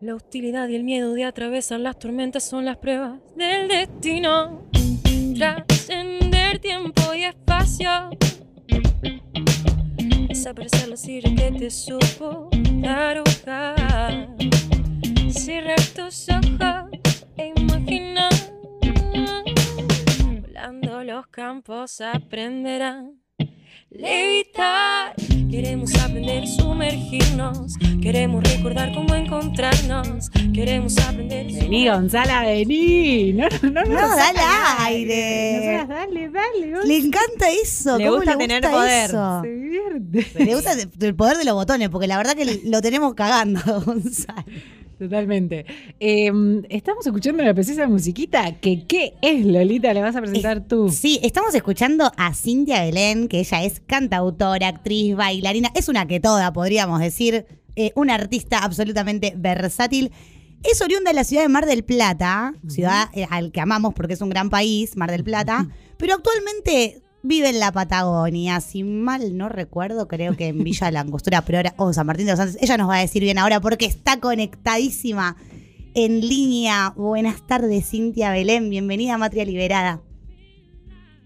La hostilidad y el miedo de atravesar las tormentas son las pruebas del destino. Trascender tiempo y espacio. Desaparecer los aires que te supo dar hogar. Cierrar tus ojos e imaginar. Volando los campos aprenderán levitar. Queremos aprender a sumergirnos. Queremos recordar cómo encontrarnos. Queremos aprender. a Vení, Gonzala, vení. No, no, no. No, nos dale aire. Nosotras, Dale, dale. Gonza. Le encanta eso. Le ¿Cómo gusta le tener gusta poder. eso? Se divierte. Le gusta el poder de los botones, porque la verdad que lo tenemos cagando, Gonzalo. Totalmente. Eh, estamos escuchando la preciosa musiquita. Que, ¿Qué es, Lolita? ¿Le vas a presentar tú? Sí, estamos escuchando a Cintia Belén, que ella es cantautora, actriz, bailarina, es una que toda, podríamos decir, eh, una artista absolutamente versátil. Es oriunda de la ciudad de Mar del Plata, ciudad eh, al que amamos porque es un gran país, Mar del Plata, pero actualmente vive en la Patagonia, si mal no recuerdo, creo que en Villa de la Angostura, pero ahora, o San Martín de los Andes, ella nos va a decir bien ahora porque está conectadísima en línea. Buenas tardes, Cintia Belén, bienvenida a Matria Liberada.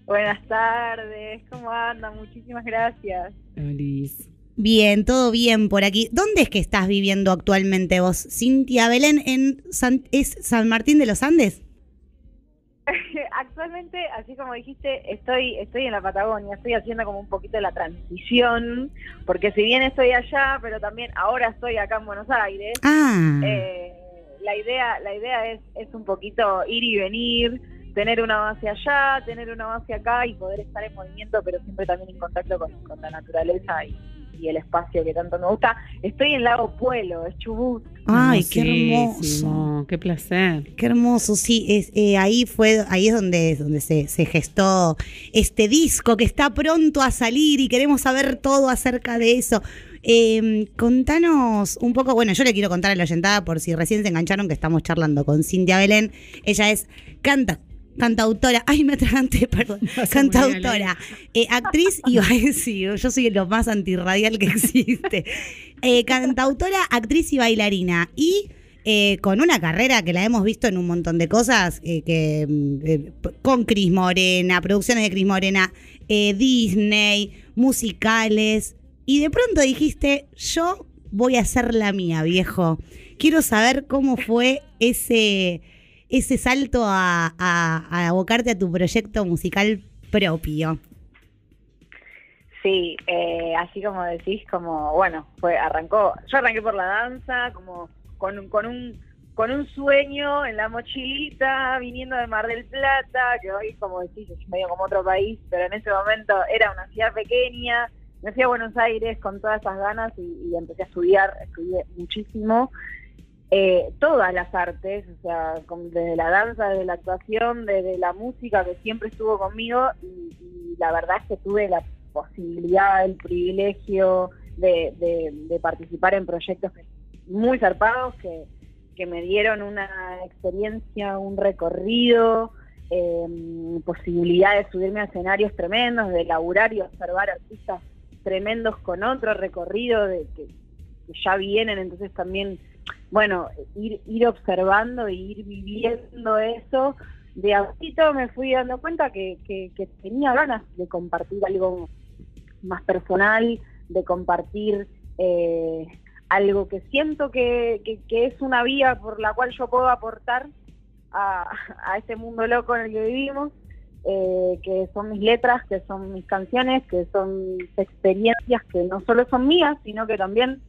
Buenas tardes, ¿cómo andan? Muchísimas gracias. Liz. Bien, todo bien por aquí. ¿Dónde es que estás viviendo actualmente vos, Cintia Belén? ¿En San, ¿Es San Martín de los Andes? Actualmente, así como dijiste, estoy estoy en la Patagonia, estoy haciendo como un poquito la transición, porque si bien estoy allá, pero también ahora estoy acá en Buenos Aires, Ah, eh, la idea la idea es, es un poquito ir y venir, tener una base allá, tener una base acá y poder estar en movimiento, pero siempre también en contacto con, con la naturaleza y, y el espacio que tanto me gusta. Estoy en Lago Puelo, es Chubut. ay, qué hermoso. Qué placer. Qué hermoso, sí, es, eh, ahí fue, ahí es donde, donde se, se gestó este disco que está pronto a salir y queremos saber todo acerca de eso. Eh, contanos un poco, bueno, yo le quiero contar a la oyentada por si recién se engancharon que estamos charlando con Cintia Belén. Ella es canta, cantautora, ay me atraganté, perdón, cantautora, eh, actriz y sí, yo soy lo más antirradial que existe. Eh, cantautora, actriz y bailarina. Y eh, con una carrera que la hemos visto en un montón de cosas, eh, que mm, con Cris Morena, producciones de Cris Morena, Disney, musicales. Y de pronto dijiste, yo voy a hacer la mía, viejo. Quiero saber cómo fue ese, ese salto a, a- a abocarte a tu proyecto musical propio. Sí, eh, así como decís, como, bueno, fue, arrancó, yo arranqué por la danza, como con, un- con un con un sueño en la mochilita, viniendo de Mar del Plata, que hoy, como decís, es medio como otro país, pero en ese momento era una ciudad pequeña, me fui a Buenos Aires con todas esas ganas y, y empecé a estudiar, estudié muchísimo, eh, todas las artes, o sea, desde la danza, desde la actuación, desde la música que siempre estuvo conmigo y, la verdad es que tuve la posibilidad, el privilegio de, participar en proyectos muy zarpados que, me dieron una experiencia, un recorrido, eh, posibilidad de subirme a escenarios tremendos, de laburar y observar artistas tremendos con otro recorrido de que ya vienen, entonces también, bueno, ir, observando e ir viviendo eso, de a poquito me fui dando cuenta que, que, tenía ganas de compartir algo más personal, de compartir eh, algo que siento que, que, es una vía por la cual yo puedo aportar a, a este mundo loco en el que vivimos, eh, que son mis letras, que son mis canciones, que son experiencias que no solo son mías, sino que también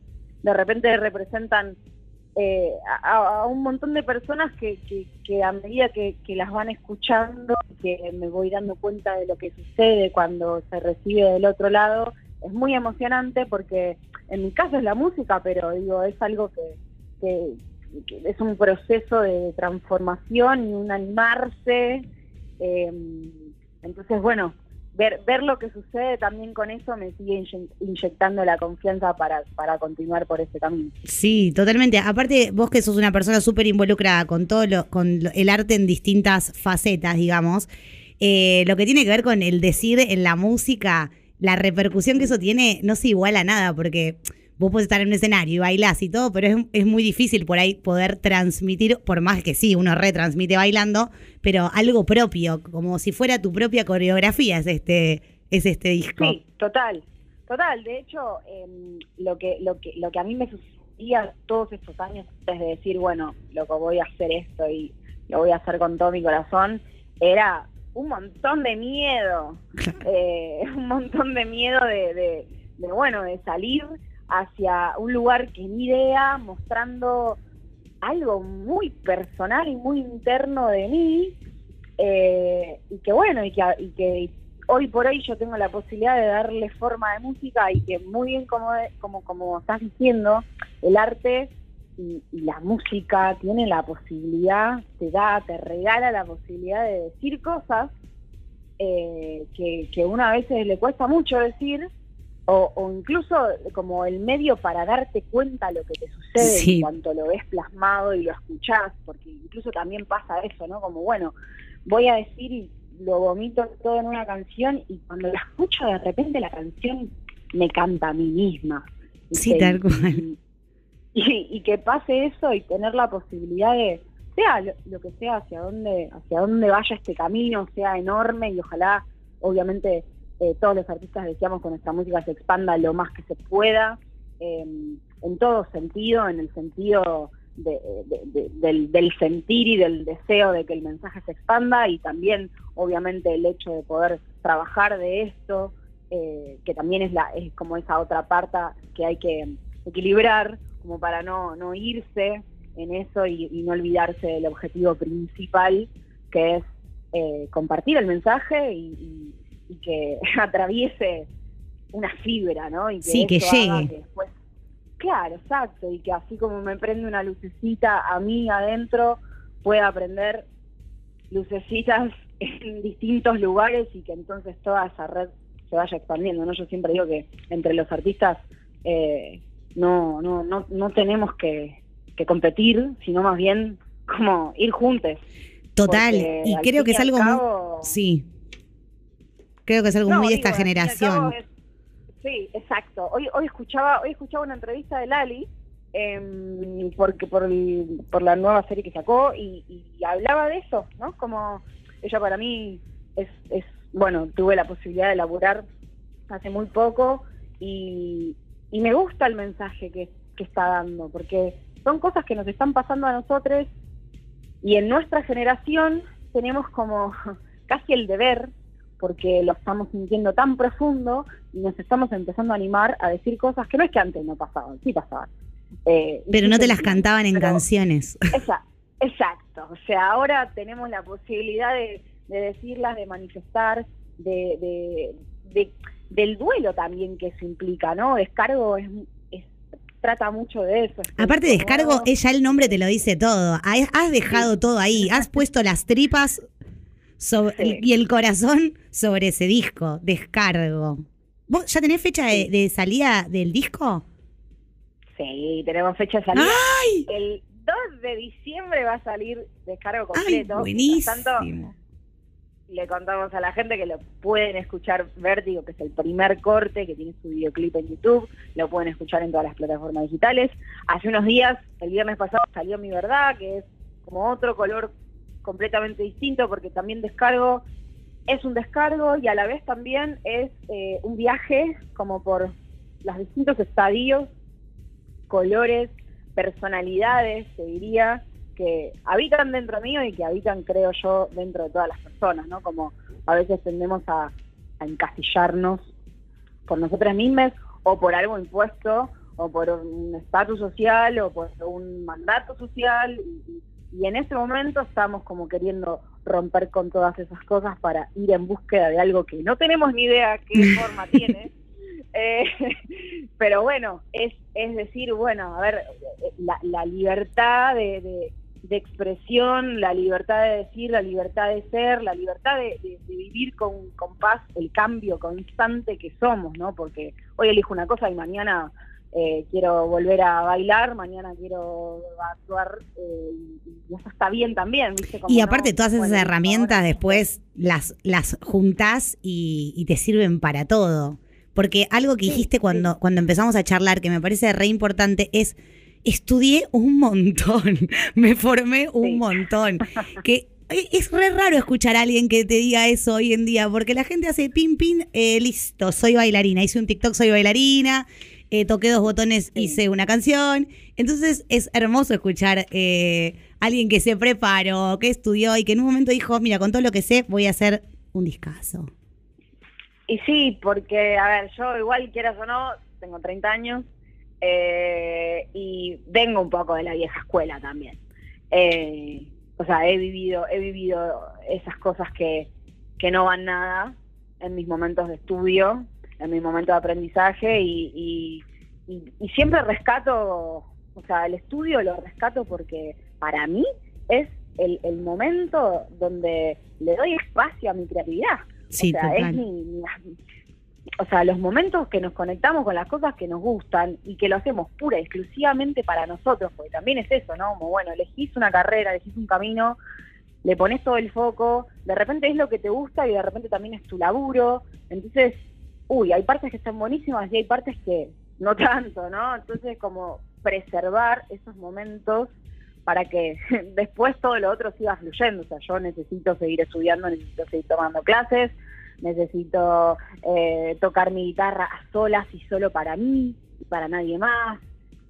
de repente representan eh, a, a un montón de personas que, que, que a medida que, las van escuchando, que me voy dando cuenta de lo que sucede cuando se recibe del otro lado, es muy emocionante porque en mi caso es la música, pero digo, es algo que es un proceso de transformación y un animarse. eh, entonces, bueno, ver, ver lo que sucede también con eso me sigue inye- inyectando la confianza para, para continuar por ese camino. Sí, totalmente. Aparte, vos que sos una persona súper involucrada con todo lo, con el arte en distintas facetas, digamos, eh, lo que tiene que ver con el decir en la música, la repercusión que eso tiene no se iguala a nada, porque vos podés estar en un escenario y bailás y todo, pero es, es muy difícil por ahí poder transmitir, por más que sí, uno retransmite bailando, pero algo propio, como si fuera tu propia coreografía es este, es este disco. Sí, total, total. De hecho, em, lo que lo que lo que a mí me sucedía todos estos años antes de decir, bueno, lo que voy a hacer esto y lo voy a hacer con todo mi corazón, era un montón de miedo, eh, un montón de miedo de, de, de, bueno, de salir hacia un lugar que ni idea, mostrando algo muy personal y muy interno de mí, eh, y que bueno, y que, hoy por hoy yo tengo la posibilidad de darle forma de música y que muy bien como, como, como estás diciendo, el arte y, y, la música tiene la posibilidad, te da, te regala la posibilidad de decir cosas eh, que, que una a veces le cuesta mucho decir, o, o, incluso como el medio para darte cuenta lo que te sucede Sí. en cuanto lo ves plasmado y lo escuchás, porque incluso también pasa eso, ¿no? Como, bueno, voy a decir y lo vomito todo en una canción y cuando la escucho de repente la canción me canta a mí misma. Sí, tal Y- cual. Y, y que pase eso y tener la posibilidad de, sea lo, lo que sea, hacia dónde, hacia dónde vaya este camino, sea enorme y ojalá, obviamente, eh, todos los artistas deseamos que nuestra música se expanda lo más que se pueda, eh, en todo sentido, en el sentido de- de- de- del, del sentir y del deseo de que el mensaje se expanda y también, obviamente, el hecho de poder trabajar de esto, eh, que también es, la, es como esa otra parte que hay que equilibrar, como para no, no irse en eso y, y no olvidarse del objetivo principal, que es eh, compartir el mensaje y, y- que atraviese una fibra, ¿no? Y que Sí, que llegue. que después- claro, exacto, y que así como me prende una lucecita a mí adentro, pueda prender lucecitas en distintos lugares y que entonces toda esa red se vaya expandiendo, ¿no? Yo siempre digo que entre los artistas eh, no, no, no, no tenemos que, que competir, sino más bien como ir juntos. Total, y creo que es algo muy- cabo- Sí. Creo que es algo No, muy de esta generación. sí, exacto. Hoy, hoy escuchaba, hoy escuchaba una entrevista de Lali, em, porque por, el- por la nueva serie que sacó y, y hablaba de eso, ¿no? Como ella para mí es, es, bueno, tuve la posibilidad de laburar hace muy poco y, y me gusta el mensaje que, que está dando, porque son cosas que nos están pasando a nosotros y en nuestra generación tenemos como casi el deber, porque lo estamos sintiendo tan profundo y nos estamos empezando a animar a decir cosas que no es que antes no pasaban, sí pasaban. Eh, Pero no te las cantaban en canciones. Esa- exacto, o sea, ahora tenemos la posibilidad de, de decirlas, de manifestar, de, de, de- del duelo también que eso implica, ¿no? Descargo es, es- trata mucho de eso. Aparte, descargo, como- ella el nombre te lo dice todo. Has has dejado todo ahí. Has puesto las tripas sobre- Sí. y el corazón sobre ese disco. Descargo. ¿Vos ya tenés fecha de, salida del disco? Sí, tenemos fecha de salida. ¡Ay! El 2 de diciembre va a salir descargo ¡Ay, completo. buenísimo! Mientras tanto, le contamos a la gente que lo pueden escuchar Vértigo, que es el primer corte que tiene su videoclip en YouTube, lo pueden escuchar en todas las plataformas digitales. Hace unos días, el viernes pasado, salió Mi Verdad, que es como otro color completamente distinto, porque también descargo, es un descargo y a la vez también es eh, un viaje como por los distintos estadios, colores, personalidades, te diría, que habitan dentro mío y que habitan, creo yo, dentro de todas las personas, ¿no? Como a veces tendemos a, encasillarnos por nosotras mismas o por algo impuesto o por un estatus social o por un mandato social y- y en ese momento estamos como queriendo romper con todas esas cosas para ir en búsqueda de algo que no tenemos ni idea qué forma tiene. Eh, pero bueno, es, es decir, bueno, a ver, eh, la, la libertad de, de- de expresión, la libertad de decir, la libertad de ser, la libertad de, de- de vivir con, con paz el cambio constante que somos, ¿no? Porque hoy elijo una cosa y mañana eh, quiero volver a bailar, mañana quiero actuar eh, y, eso está bien también, ¿viste? Como Y no, aparte, todas esas bueno, herramientas ahora- después las, las juntás y, y te sirven para todo. porque algo que dijiste cuando, cuando empezamos a charlar, que me parece re importante, es estudié un montón, me formé un Sí. montón. Que e- es re raro escuchar a alguien que te diga eso hoy en día, porque la gente hace pin, pin, eh, listo, soy bailarina. Hice un TikTok, soy bailarina, eh, toqué dos botones, Sí. hice una canción. Entonces es hermoso escuchar eh, a alguien que se preparó, que estudió y que en un momento dijo, mira, con todo lo que sé, voy a hacer un discazo. Y sí, porque, a ver, yo igual quieras o no, tengo 30 años eh, y vengo un poco de la vieja escuela también. Eh, o sea, he vivido, he vivido esas cosas que, que no van nada en mis momentos de estudio, en mis momentos de aprendizaje y, y, y- y siempre rescato, o sea, el estudio lo rescato porque para mí es el, el momento donde le doy espacio a mi creatividad. Sí, o sea, total. es mi, mi- o sea, los momentos que nos conectamos con las cosas que nos gustan y que lo hacemos pura y exclusivamente para nosotros, porque también es eso, ¿no? Como, bueno, elegís una carrera, elegís un camino, le pones todo el foco, de repente es lo que te gusta y de repente también es tu laburo, entonces, uy, hay partes que están buenísimas y hay partes que no tanto, ¿no? Entonces, como preservar esos momentos para que después todo lo otro siga fluyendo. O sea, yo necesito seguir estudiando, necesito seguir tomando clases, necesito eh, tocar mi guitarra a solas y solo para mí y para nadie más.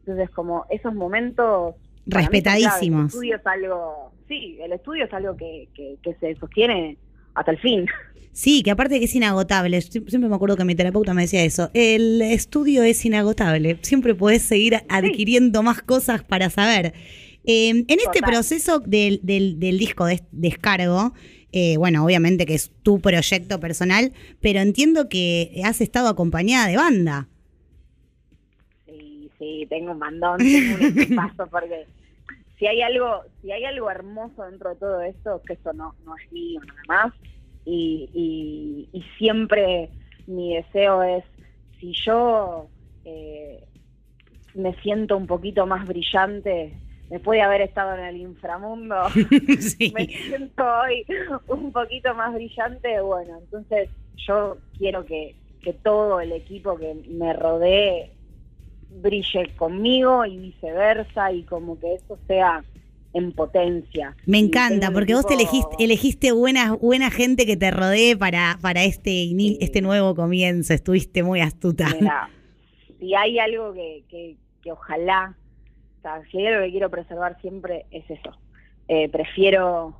Entonces, como esos momentos... mí. Respetadísimos. El estudio es algo... Sí, el estudio es algo que, que, que se sostiene hasta el fin. Sí, que aparte que es inagotable. Sie- Siempre me acuerdo que mi terapeuta me decía eso. El estudio es inagotable. Siempre podés seguir adquiriendo más cosas para saber. Eh, en este Total. proceso del, del- del disco de descargo, eh, bueno, obviamente que es tu proyecto personal, pero entiendo que has estado acompañada de banda. Sí, sí, tengo un mandón, tengo un equipazo, porque si hay algo, si hay algo hermoso dentro de todo esto, es que esto no, no es mío nada más. Y, y, y siempre mi deseo es, si yo eh, me siento un poquito más brillante, después de haber estado en el inframundo, sí. me siento hoy un poquito más brillante, bueno, entonces yo quiero que, que todo el equipo que me rodee brille conmigo y viceversa y como que eso sea en potencia. Me encanta, porque vos te elegiste, elegiste buena, buena gente que te rodee para, para este, Sí. este nuevo comienzo. Estuviste muy astuta. Mira, si hay algo que, que, que ojalá, o sea, si hay algo que quiero preservar siempre es eso. Eh, prefiero,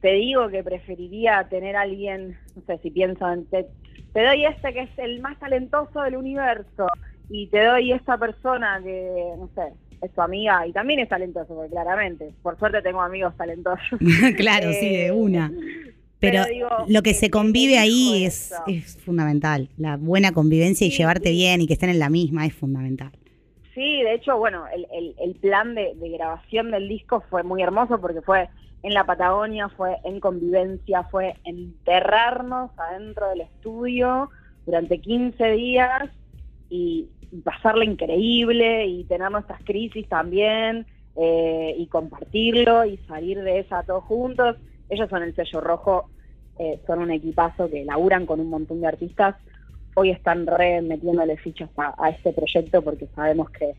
te digo que preferiría tener a alguien, no sé si pienso en, te, te doy este que es el más talentoso del universo y te doy esta persona que, no sé, es tu amiga y también es talentoso, porque claramente, por suerte tengo amigos talentosos. claro, sí, de Eh, una. Pero, digo, lo que se convive ahí es, es fundamental. La buena convivencia y llevarte sí. bien y que estén en la misma es fundamental. Sí, de hecho, bueno, el, el, el plan de, de grabación del disco fue muy hermoso porque fue en la Patagonia, fue en convivencia, fue enterrarnos adentro del estudio durante 15 días y, y pasarla increíble y tener nuestras crisis también eh, y compartirlo y salir de esa todos juntos. Ellos son el sello rojo, eh, son un equipazo que laburan con un montón de artistas hoy están re metiéndole fichas a, a este proyecto porque sabemos que,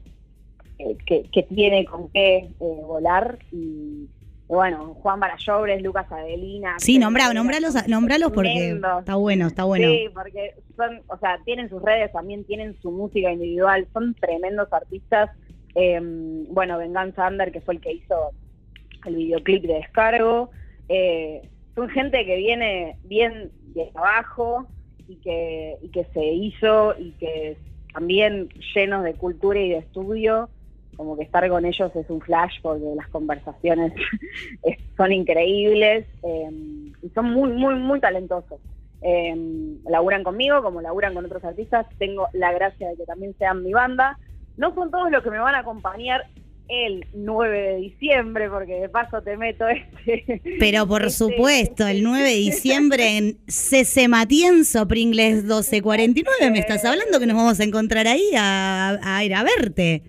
eh, que, que tiene con qué eh, volar y, bueno, Juan Barallobres, Lucas Adelina. Sí, nombrá, nombralos, nombralos porque tremendos. está bueno, está bueno. Sí, porque son, o sea, tienen sus redes, también tienen su música individual, son tremendos artistas. Eh, bueno, Venganza Under, que fue el que hizo el videoclip de descargo. Eh, son gente que viene bien de abajo y que, y que se hizo y que también llenos de cultura y de estudio, como que estar con ellos es un flash porque las conversaciones es- son increíbles eh, y son muy, muy, muy talentosos. Eh, laburan conmigo como laburan con otros artistas, tengo la gracia de que también sean mi banda. No son todos los que me van a acompañar el 9 de diciembre, porque de paso te meto este. Pero por este- supuesto, el 9 de diciembre en CC Matienzo, Pringles 1249, me estás hablando que nos vamos a encontrar ahí a, a ir a verte.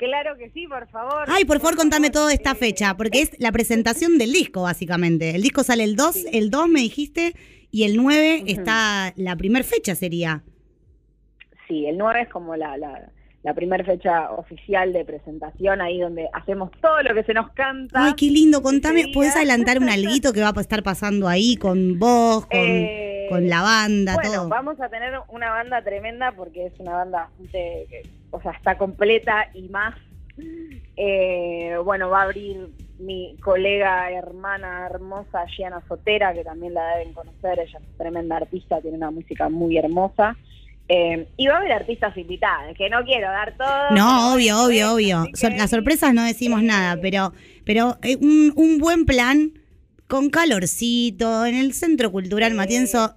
Claro que sí, por favor. Ay, por favor, contame toda esta fecha, porque es la presentación del disco, básicamente. El disco sale el 2, Sí. el 2 me dijiste, y el 9 Ujú. está la primer fecha sería. sí, el 9 es como la, la, la primera fecha oficial de presentación, ahí donde hacemos todo lo que se nos canta. Ay, qué lindo. Contame, ¿podés adelantar un alguito que va a estar pasando ahí con vos, con, Eh, con la banda, Bueno, todo? vamos a tener una banda tremenda porque es una banda o sea, está completa y más. Eh, bueno, va a abrir mi colega, hermana hermosa, Gianna Sotera, que también la deben conocer, ella es tremenda artista, tiene una música muy hermosa. Eh, y va a haber artistas invitadas, que no quiero dar todo. No, pero obvio, obvio, obvio. las sorpresas no decimos Eh, nada, pero, pero eh, un, un buen plan con calorcito en el Centro Cultural. Matienzo.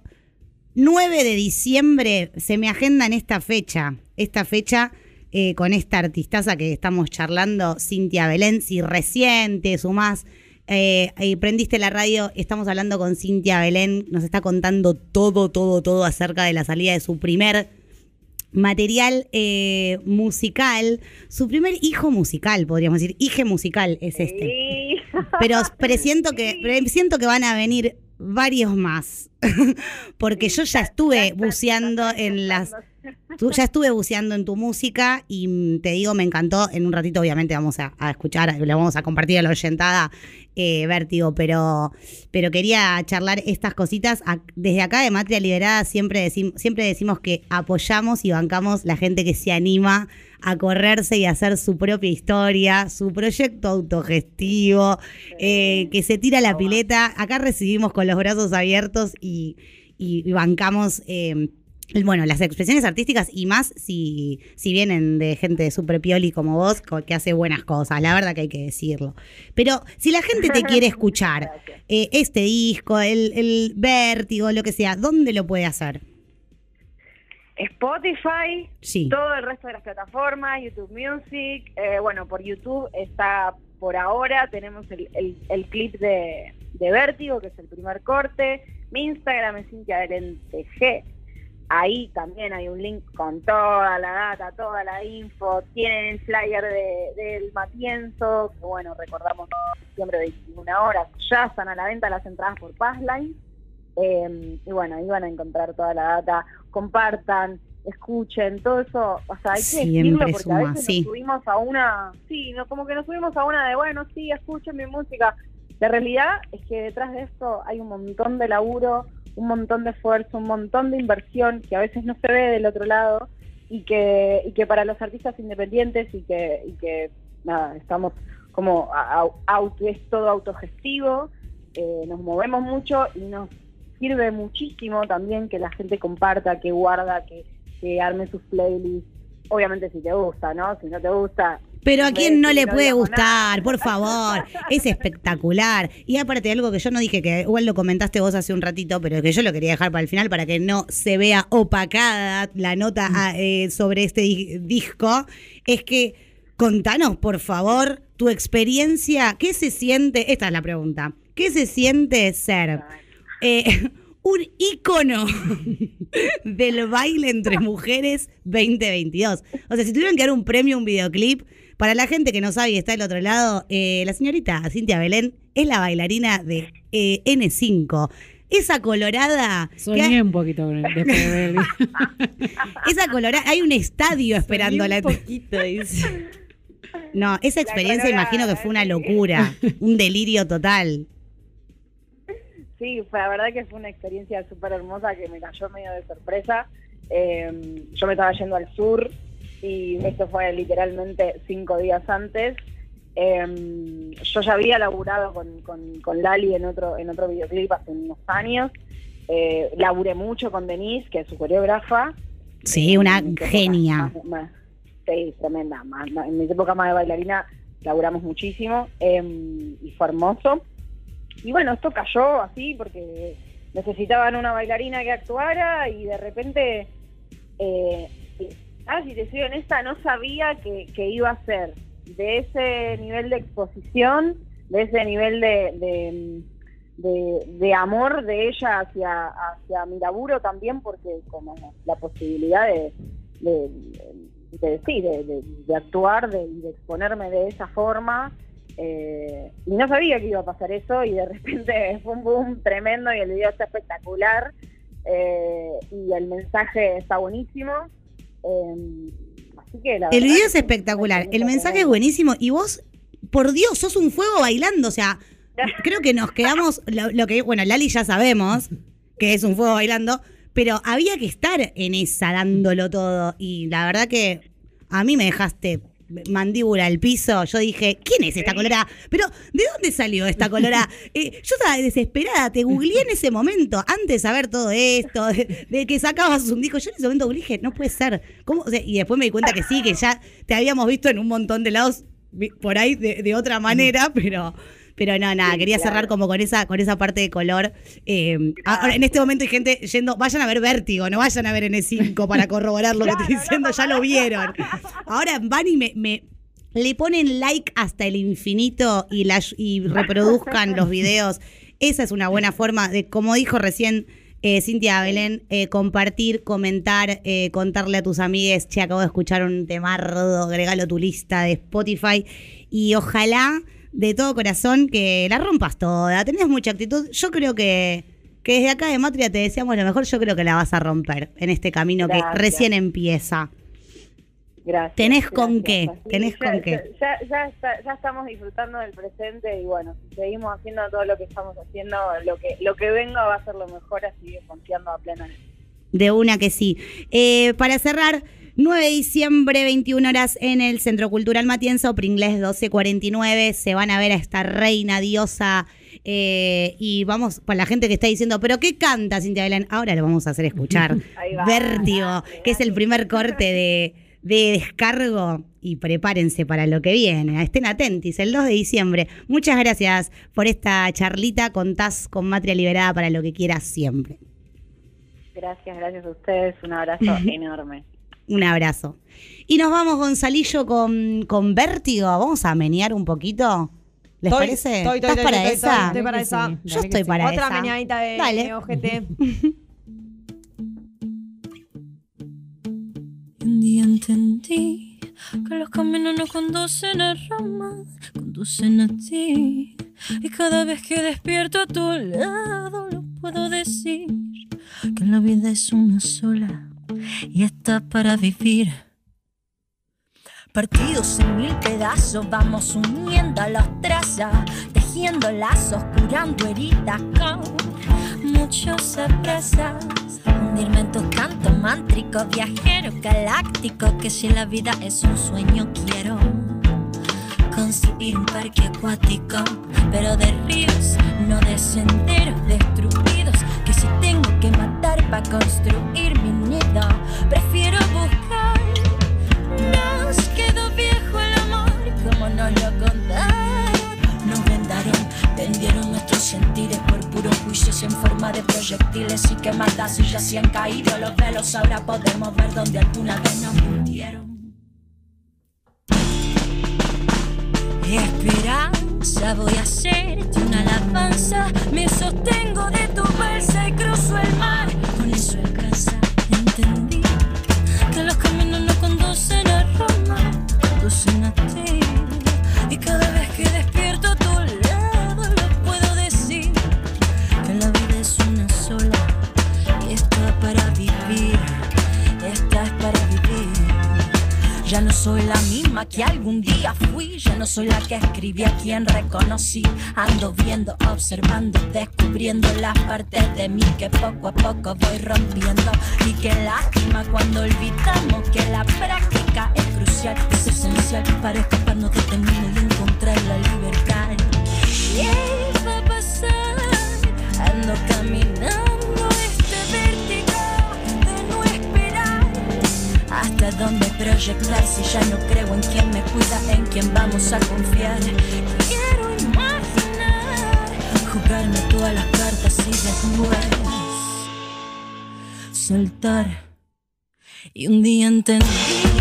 9 de diciembre se me agenda en esta fecha, esta fecha eh, con esta artistaza que estamos charlando, Cintia Belén, si recién te sumás eh, y prendiste la radio, estamos hablando con Cintia Belén, nos está contando todo, todo, todo acerca de la salida de su primer material eh, musical, su primer hijo musical, podríamos decir, hije musical es este. Sí. Pero presiento que, presiento que van a venir varios más. Porque yo ya estuve buceando en las. Tú- ya estuve buceando en tu música y mm, te digo, me encantó. En un ratito, obviamente, vamos a, a escuchar, le vamos a compartir a la oyentada eh, Vértigo, pero, pero quería charlar estas cositas. Desde acá de Matria Liberada siempre, decim- siempre decimos que apoyamos y bancamos la gente que se anima a correrse y hacer su propia historia, su proyecto autogestivo, eh, que se tira la pileta. Acá recibimos con los brazos abiertos y, y- y bancamos. eh, el- bueno, las expresiones artísticas y más si, si vienen de gente súper pioli como vos, que hace buenas cosas, la verdad que hay que decirlo. Pero si la gente te quiere escuchar, eh, este disco, el, el vértigo, lo que sea, ¿dónde lo puede hacer? Spotify, Sí. todo el resto de las plataformas, YouTube Music, eh, bueno, por YouTube está por ahora, tenemos el, el- el clip de, de Vértigo, que es el primer corte, mi Instagram es Cintia Belén TG, ahí también hay un link con toda la data, toda la info, tienen el flyer de- del Matienzo, que bueno, recordamos siempre 21 horas, ya están a la venta las entradas por Passline, eh, y bueno, ahí van a encontrar toda la data, compartan, escuchen, todo eso, o sea, hay que Siempre porque a veces sí. nos subimos a una, sí, no, como que nos subimos a una de, bueno, sí, escuchen mi música. La realidad es que detrás de esto hay un montón de laburo, un montón de esfuerzo, un montón de inversión que a veces no se ve del otro lado y que, y que para los artistas independientes y que, y que nada, estamos como auto, es todo autogestivo, eh, nos movemos mucho y nos sirve muchísimo también que la gente comparta, que guarda, que, que arme sus playlists. Obviamente si te gusta, ¿no? Si no te gusta, Pero a quién no le puede gustar, por favor. Es espectacular. Y aparte algo que yo no dije, que igual lo comentaste vos hace un ratito, pero que yo lo quería dejar para el final para que no se vea opacada la nota ah, eh, sobre este di- disco, es que contanos, por favor, tu experiencia, ¿qué se siente? Esta es la pregunta. ¿Qué se siente ser eh, un ícono del baile entre mujeres 2022. O sea, si tuvieran que dar un premio, un videoclip, para la gente que no sabe y está del otro lado, eh, la señorita Cintia Belén es la bailarina de eh, N5. Esa colorada, Soñé un poquito con el, después de esa colorada, hay un estadio esperándola. Un poquito, dice. No, esa experiencia colorada, imagino que fue una locura, un delirio total. Sí, fue, la verdad que fue una experiencia súper hermosa que me cayó medio de sorpresa. Eh, yo me estaba yendo al sur y esto fue literalmente cinco días antes. Eh, yo ya había laburado con, con, con Lali en otro, en otro videoclip hace unos años. Eh, laburé mucho con Denise, que es su coreógrafa. Sí, una genia. más- más- sí, tremenda. más- en mis épocas más de bailarina laburamos muchísimo eh, y fue hermoso. Y bueno, esto cayó así porque necesitaban una bailarina que actuara y de repente, eh, ah, si te soy honesta, no sabía que, que iba a ser de ese nivel de exposición, de ese nivel de, de, de- amor de ella hacia, hacia mi laburo también, porque como la posibilidad de, de, sí, de, actuar y de exponerme de esa forma. eh, y no sabía que iba a pasar eso y de repente fue un boom tremendo y el video está espectacular eh, y el mensaje está buenísimo. Eh, así que la El verdad video es espectacular, el mensaje es buenísimo y vos, por Dios, sos un fuego bailando, o sea, creo que nos quedamos, lo, lo que, bueno, Lali ya sabemos que es un fuego bailando, pero había que estar en esa dándolo todo y la verdad que a mí me dejaste mandíbula al piso, yo dije, ¿quién es esta colorada? Pero, ¿de dónde salió esta colorada? Eh, yo estaba desesperada, te googleé en ese momento, antes de saber todo esto, de, de que sacabas un disco, yo en ese momento googleé, dije, no puede ser, ¿cómo? O sea, y después me di cuenta que sí, que ya te habíamos visto en un montón de lados por ahí de, de otra manera, pero... Pero no, nada, Sí, quería claro. cerrar como con esa, con esa parte de color. Eh, ahora, en este momento hay gente yendo, vayan a ver Vértigo, no vayan a ver N5 para corroborar lo que estoy no, diciendo, ya lo vieron. Ahora van y me, me- le ponen like hasta el infinito y, la, y reproduzcan los videos. Esa es una buena forma de, como dijo recién eh, Cintia Belén, eh, compartir, comentar, eh, contarle a tus amigues, che, acabo de escuchar un temardo, agregalo a tu lista de Spotify. Y ojalá, de todo corazón, que la rompas toda. Tenés mucha actitud. Yo creo que, que desde acá de Matria te deseamos lo mejor. Yo creo que la vas a romper en este camino que recién empieza. Gracias. Tenés con qué, tenés ya- con qué. Ya, ya, está- ya estamos disfrutando del presente y bueno, si seguimos haciendo todo lo que estamos haciendo, lo que lo que venga va a ser lo mejor, así que confiando a pleno. De una que sí. Eh, para cerrar, 9 de diciembre, 21 horas en el Centro Cultural Matienzo, Pringles 1249. Se van a ver a esta reina diosa. eh, y vamos, para la gente que está diciendo, ¿pero qué canta Cintia Belén? Ahora lo vamos a hacer escuchar. Va. Vértigo, que es el primer corte de, de descargo. Y prepárense para lo que viene. Estén atentos, el 2 de diciembre. Muchas gracias por esta charlita. Contás con Matria Liberada para lo que quieras siempre. Gracias, gracias a ustedes, un abrazo enorme. Un abrazo. Y nos vamos, Gonzalillo, con, con vértigo. Vamos a menear un poquito. ¿Les Estoy- parece? estoy, estoy, ¿Estás estoy, para estoy, esa? estoy para esa. sí, Yo estoy sí. para Otra esa. meneadita de, Dale. de ojete. Un día entendí que los caminos no conducen a Roma, conducen a ti. Y cada vez que despierto a tu lado lo puedo decir, que la vida es una sola y está para vivir. Partidos en mil pedazos, vamos uniendo las trazas, tejiendo lazos, curando heridas con muchos abrazos. Hundirme en tus cantos mántricos, viajero galáctico, que si la vida es un sueño quiero construir un parque acuático, pero de ríos, no de senderos destruidos, que si tengo que matar para construir en forma de proyectiles y que matas y han caído los velos. Ahora podemos ver donde alguna vez nos mintieron. Esperanza, voy a hacerte una alabanza. Me sostengo de tu balsa y cruzo el mar. Con eso alcanza, entendí la misma que algún día fui, ya no soy la que escribí a quien reconocí. Ando viendo, observando, descubriendo las partes de mí que poco a poco voy rompiendo. Y qué lástima cuando olvidamos que la práctica es crucial, es esencial para escaparnos de este mundo y encontrar la libertad. ¿Qué va a pasar? Ando caminando este vértigo ¿Hasta dónde proyectar si ya no creo en quien me cuida, en quien vamos a confiar? Quiero imaginar, jugarme todas las cartas y después soltar. Y un día entendí